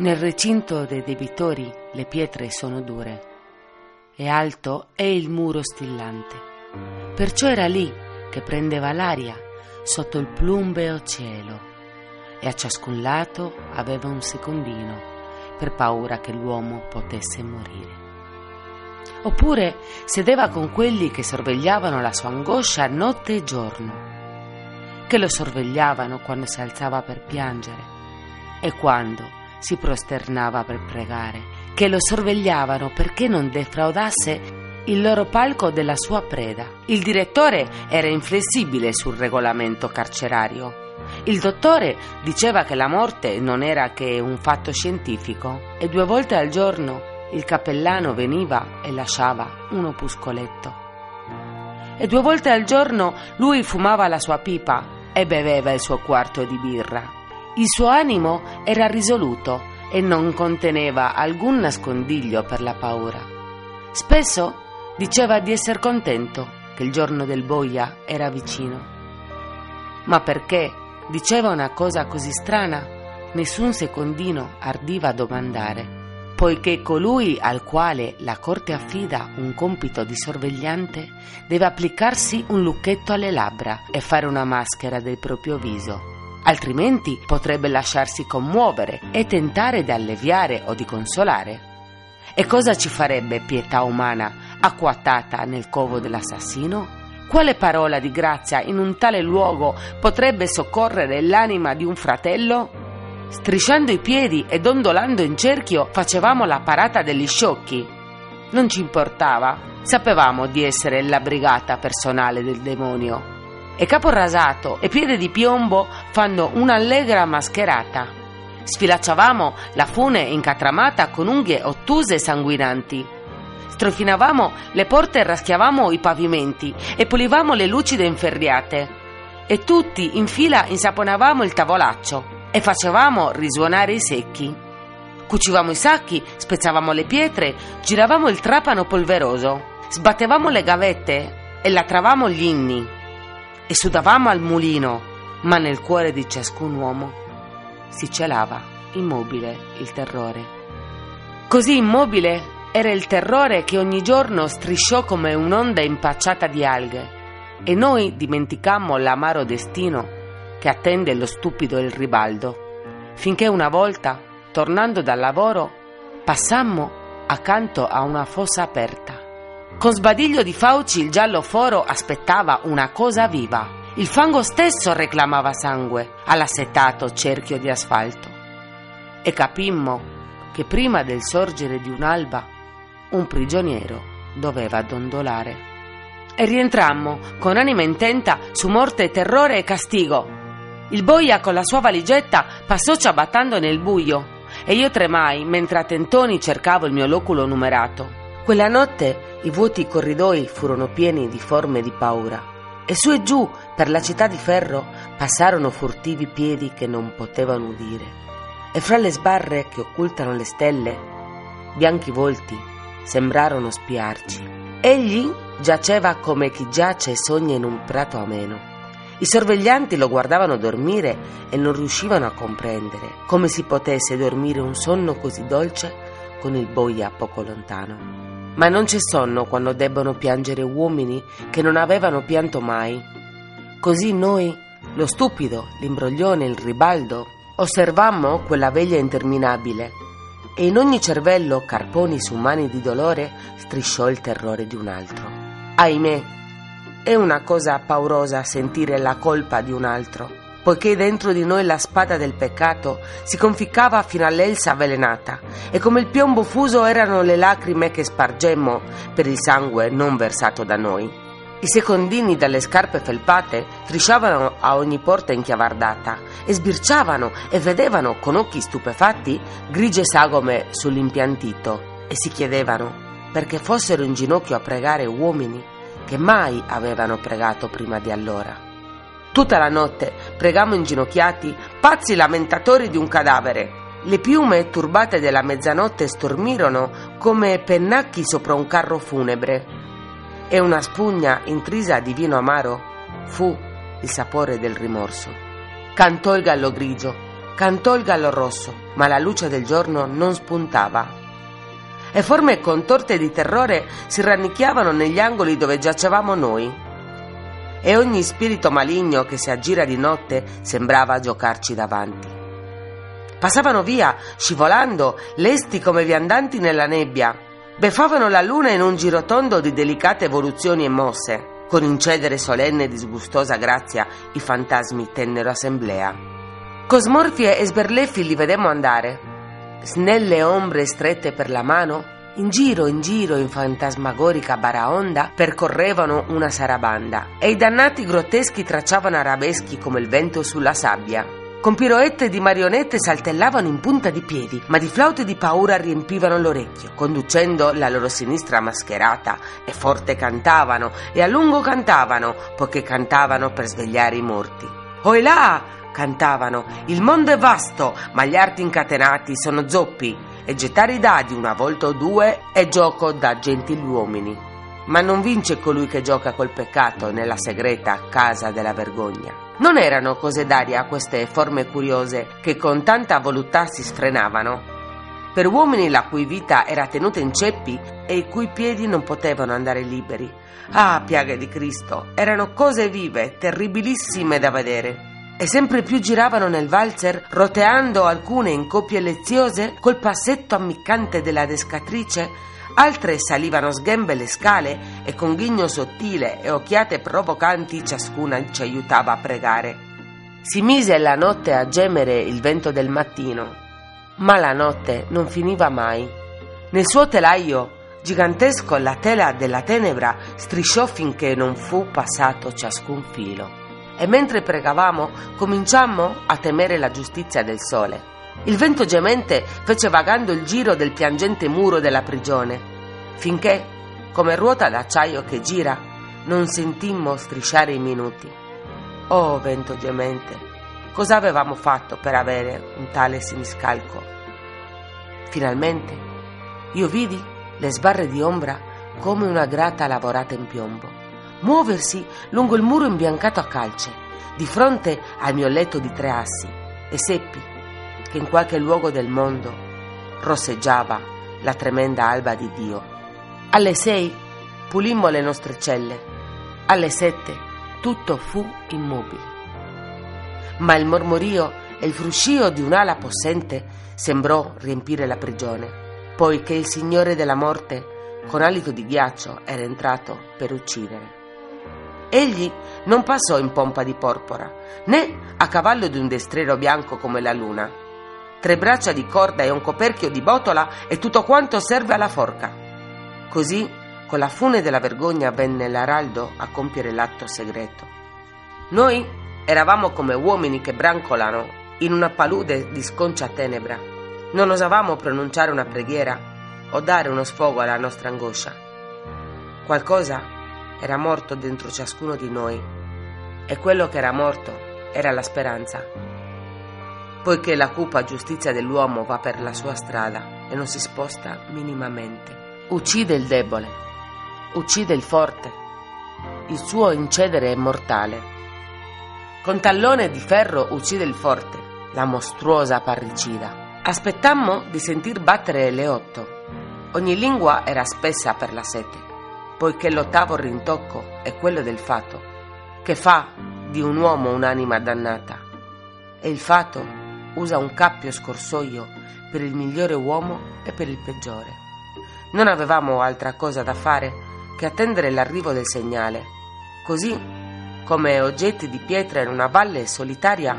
Nel recinto dei debitori le pietre sono dure e alto è il muro stillante. Perciò era lì che prendeva l'aria sotto il plumbeo cielo e a ciascun lato aveva un secondino per paura che l'uomo potesse morire. Oppure sedeva con quelli che sorvegliavano la sua angoscia notte e giorno, che lo sorvegliavano quando si alzava per piangere e quando si prosternava per pregare, che lo sorvegliavano perché non defraudasse il loro palco della sua preda. Il direttore era inflessibile sul regolamento carcerario. Il dottore diceva che la morte non era che un fatto scientifico e due volte al giorno il cappellano veniva e lasciava un opuscoletto. E due volte al giorno lui fumava la sua pipa e beveva il suo quarto di birra. Il suo animo era risoluto e non conteneva alcun nascondiglio per la paura. Spesso diceva di essere contento che il giorno del boia era vicino. Ma perché diceva una cosa così strana, nessun secondino ardiva domandare poiché colui al quale la corte affida un compito di sorvegliante deve applicarsi un lucchetto alle labbra e fare una maschera del proprio viso. Altrimenti potrebbe lasciarsi commuovere e tentare di alleviare o di consolare. E cosa ci farebbe pietà umana acquattata nel covo dell'assassino? Quale parola di grazia in un tale luogo potrebbe soccorrere l'anima di un fratello? Strisciando i piedi e dondolando in cerchio facevamo la parata degli sciocchi. Non ci importava, sapevamo di essere la brigata personale del demonio. E capo rasato e piede di piombo fanno un'allegra mascherata. Sfilacciavamo la fune incatramata con unghie ottuse e sanguinanti. Strofinavamo le porte e raschiavamo i pavimenti e pulivamo le lucide inferriate. E tutti in fila insaponavamo il tavolaccio e facevamo risuonare i secchi. Cucivamo i sacchi, spezzavamo le pietre, giravamo il trapano polveroso, sbattevamo le gavette e latravamo gli inni e sudavamo al mulino, ma nel cuore di ciascun uomo si celava immobile il terrore. Così immobile era il terrore che ogni giorno strisciò come un'onda impacciata di alghe e noi dimenticammo l'amaro destino che attende lo stupido il ribaldo, finché una volta, tornando dal lavoro, passammo accanto a una fossa aperta. Con sbadiglio di fauci il giallo foro aspettava una cosa viva. Il fango stesso reclamava sangue all'assetato cerchio di asfalto. E capimmo che prima del sorgere di un'alba un prigioniero doveva dondolare. E rientrammo con anima intenta su morte, terrore e castigo, il boia con la sua valigetta passò ciabattando nel buio e io tremai mentre a tentoni cercavo il mio loculo numerato. Quella notte i vuoti corridoi furono pieni di forme di paura e su e giù per la città di ferro passarono furtivi piedi che non potevano udire e fra le sbarre che occultano le stelle bianchi volti sembrarono spiarci. Egli giaceva come chi giace e sogna in un prato ameno i sorveglianti lo guardavano dormire e non riuscivano a comprendere come si potesse dormire un sonno così dolce con il boia poco lontano. Ma non c'è sonno quando debbono piangere uomini che non avevano pianto mai. Così noi, lo stupido, l'imbroglione, il ribaldo, osservammo quella veglia interminabile e in ogni cervello, carponi su mani di dolore, strisciò il terrore di un altro. Ahimè, è una cosa paurosa sentire la colpa di un altro, poiché dentro di noi la spada del peccato si conficcava fino all'elsa avvelenata e come il piombo fuso erano le lacrime che spargemmo per il sangue non versato da noi. I secondini dalle scarpe felpate strisciavano a ogni porta inchiavardata e sbirciavano e vedevano con occhi stupefatti grigie sagome sull'impiantito e si chiedevano perché fossero in ginocchio a pregare uomini che mai avevano pregato prima di allora. Tutta la notte pregammo inginocchiati, pazzi lamentatori di un cadavere. Le piume turbate della mezzanotte stormirono come pennacchi sopra un carro funebre e una spugna intrisa di vino amaro fu il sapore del rimorso. Cantò il gallo grigio, cantò il gallo rosso, ma la luce del giorno non spuntava. E forme contorte di terrore si rannicchiavano negli angoli dove giacevamo noi. E ogni spirito maligno che si aggira di notte sembrava giocarci davanti. Passavano via, scivolando, lesti come viandanti nella nebbia. Beffavano la luna in un girotondo di delicate evoluzioni e mosse. Con incedere solenne e disgustosa grazia i fantasmi tennero assemblea. Cosmorfie e sberleffi li vedemmo andare. Snelle ombre strette per la mano, in giro in giro in fantasmagorica baraonda percorrevano una sarabanda e i dannati grotteschi tracciavano arabeschi come il vento sulla sabbia. Con piroette di marionette saltellavano in punta di piedi, ma di flauti di paura riempivano l'orecchio, conducendo la loro sinistra mascherata e forte cantavano e a lungo cantavano, poiché cantavano per svegliare i morti. Oilà! cantavano, il mondo è vasto, ma gli arti incatenati sono zoppi, e gettare i dadi una volta o due è gioco da gentiluomini. Ma non vince colui che gioca col peccato nella segreta casa della vergogna. Non erano cose d'aria queste forme curiose che con tanta voluttà si sfrenavano. Per uomini la cui vita era tenuta in ceppi e i cui piedi non potevano andare liberi. Ah, piaghe di Cristo, erano cose vive, terribilissime da vedere e sempre più giravano nel valzer, roteando alcune in coppie leziose col passetto ammiccante della descatrice Altre salivano sghembe le scale e con ghigno sottile e occhiate provocanti ciascuna ci aiutava a pregare. Si mise la notte a gemere il vento del mattino, ma la notte non finiva mai. Nel suo telaio gigantesco la tela della tenebra strisciò finché non fu passato ciascun filo. E mentre pregavamo cominciammo a temere la giustizia del sole. Il vento gemente fece vagando il giro del piangente muro della prigione, finché, come ruota d'acciaio che gira, non sentimmo strisciare i minuti. Oh vento gemente, cosa avevamo fatto per avere un tale siniscalco? Finalmente io vidi le sbarre di ombra come una grata lavorata in piombo, muoversi lungo il muro imbiancato a calce, di fronte al mio letto di tre assi, e seppi che in qualche luogo del mondo rosseggiava la tremenda alba di Dio. Alle sei pulimmo le nostre celle, alle sette tutto fu immobile. Ma il mormorio e il fruscio di un'ala possente sembrò riempire la prigione, poiché il Signore della morte, con alito di ghiaccio, era entrato per uccidere. Egli non passò in pompa di porpora, né a cavallo di un destriero bianco come la luna, tre braccia di corda e un coperchio di botola e tutto quanto serve alla forca. Così, con la fune della vergogna, venne l'araldo a compiere l'atto segreto. Noi eravamo come uomini che brancolano in una palude di sconcia tenebra. Non osavamo pronunciare una preghiera o dare uno sfogo alla nostra angoscia. Qualcosa era morto dentro ciascuno di noi e quello che era morto era la speranza poiché la cupa giustizia dell'uomo va per la sua strada e non si sposta minimamente. Uccide il debole, uccide il forte, il suo incedere è mortale. Con tallone di ferro uccide il forte, la mostruosa parricida. Aspettammo di sentir battere le otto. Ogni lingua era spessa per la sete, poiché l'ottavo rintocco è quello del fato, che fa di un uomo un'anima dannata. E il fato usa un cappio scorsoio per il migliore uomo e per il peggiore. Non avevamo altra cosa da fare che attendere l'arrivo del segnale. Così, come oggetti di pietra in una valle solitaria,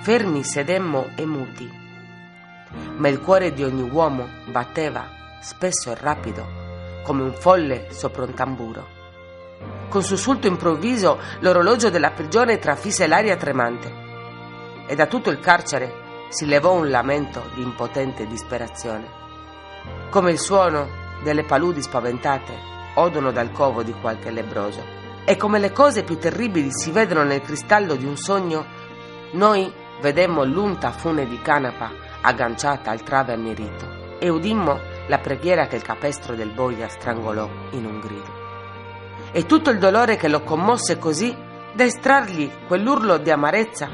fermi sedemmo e muti. Ma il cuore di ogni uomo batteva, spesso e rapido, come un folle sopra un tamburo. Con sussulto improvviso l'orologio della prigione trafise l'aria tremante e da tutto il carcere si levò un lamento di impotente disperazione. Come il suono delle paludi spaventate odono dal covo di qualche lebroso. E come le cose più terribili si vedono nel cristallo di un sogno, noi vedemmo l'unta fune di canapa agganciata al trave ammirito e udimmo la preghiera che il capestro del boia strangolò in un grido. E tutto il dolore che lo commosse così da estrargli quell'urlo di amarezza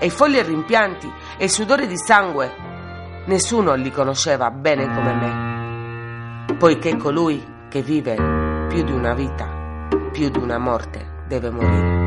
e i fogli e rimpianti e il sudore di sangue, nessuno li conosceva bene come me, poiché colui che vive più di una vita, più di una morte, deve morire.